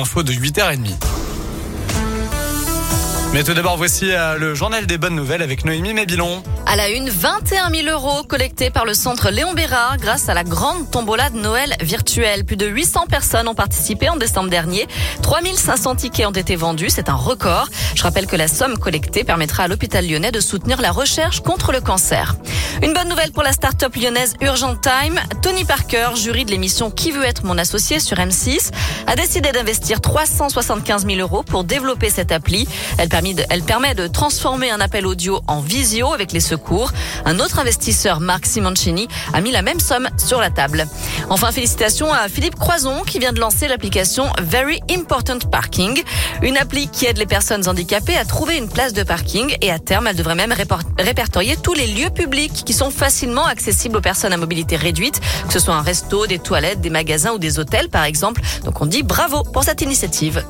info de 8h30. Mais tout d'abord, voici euh, le journal des bonnes nouvelles avec Noémie Mébilon. À la une, 21 000 euros collectés par le centre Léon Bérard grâce à la grande tombola de Noël virtuelle. Plus de 800 personnes ont participé en décembre dernier. 3500 tickets ont été vendus. C'est un record. Je rappelle que la somme collectée permettra à l'hôpital lyonnais de soutenir la recherche contre le cancer. Une bonne nouvelle pour la start-up lyonnaise Urgent Time. Tony Parker, jury de l'émission Qui veut être mon associé sur M6, a décidé d'investir 375 000 euros pour développer cette appli. Elle elle permet de transformer un appel audio en visio avec les secours. Un autre investisseur, Marc Simoncini, a mis la même somme sur la table. Enfin, félicitations à Philippe Croison qui vient de lancer l'application Very Important Parking, une appli qui aide les personnes handicapées à trouver une place de parking et à terme, elle devrait même répertorier tous les lieux publics qui sont facilement accessibles aux personnes à mobilité réduite, que ce soit un resto, des toilettes, des magasins ou des hôtels par exemple. Donc on dit bravo pour cette initiative.